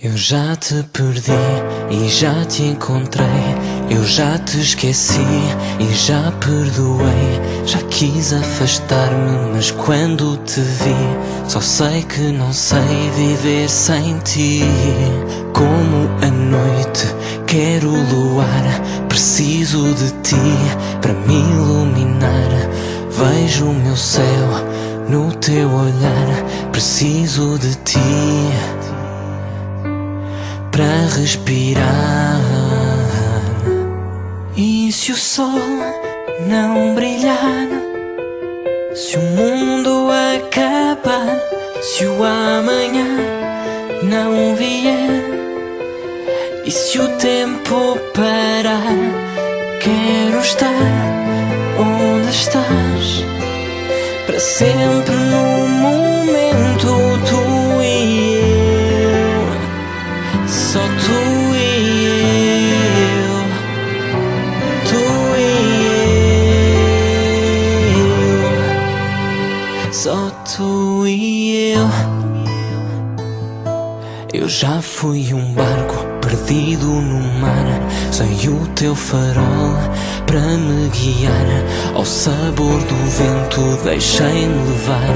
Eu já te perdi e já te encontrei. Eu já te esqueci e já perdoei. Já quis afastar-me, mas quando te vi, só sei que não sei viver sem ti. Como a noite, quero luar. Preciso de ti para me iluminar. Vejo o meu céu no teu olhar. Preciso de ti para respirar. E se o sol não brilhar, se o mundo acabar, se o amanhã não vier, e se o tempo parar, quero estar onde estás para sempre no momento Só tu e eu, tu e eu, só tu e eu. Eu já fui um barco perdido no mar, sem o teu farol para me guiar. Ao sabor do vento deixei-me levar,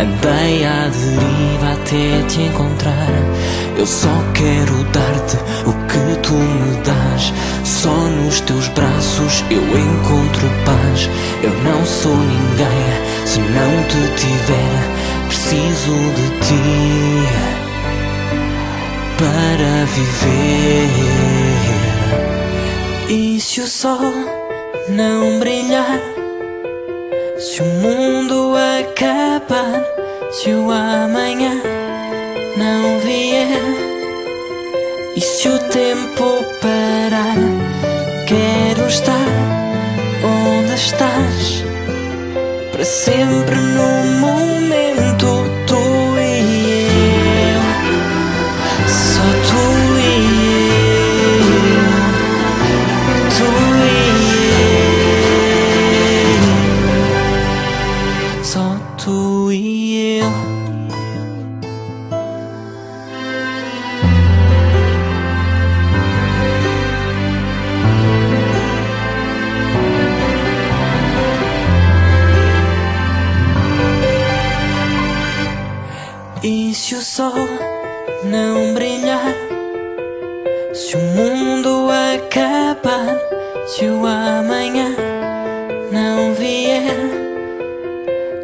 andei à deriva até te encontrar. Eu só quero dar-te o que tu me dás. Só nos teus braços eu encontro paz. Eu não sou ninguém se não te tiver. Preciso de ti para viver. E se o sol não brilhar, se o mundo acabar, se o amanhã não vier, e se o tempo parar, quero estar onde estás, para sempre no momento se o sol não brilhar, se o mundo acabar, se o amanhã não vier,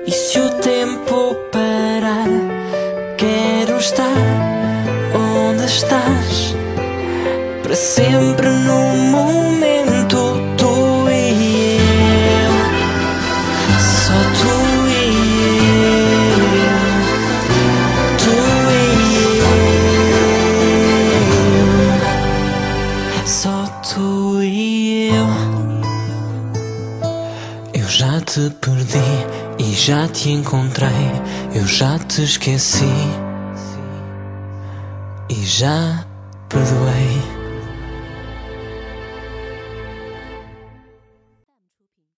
e se o tempo parar, quero estar onde estás, para sempre no tu e eu. Eu já te perdi e já te encontrei. Eu já te esqueci e já perdoei.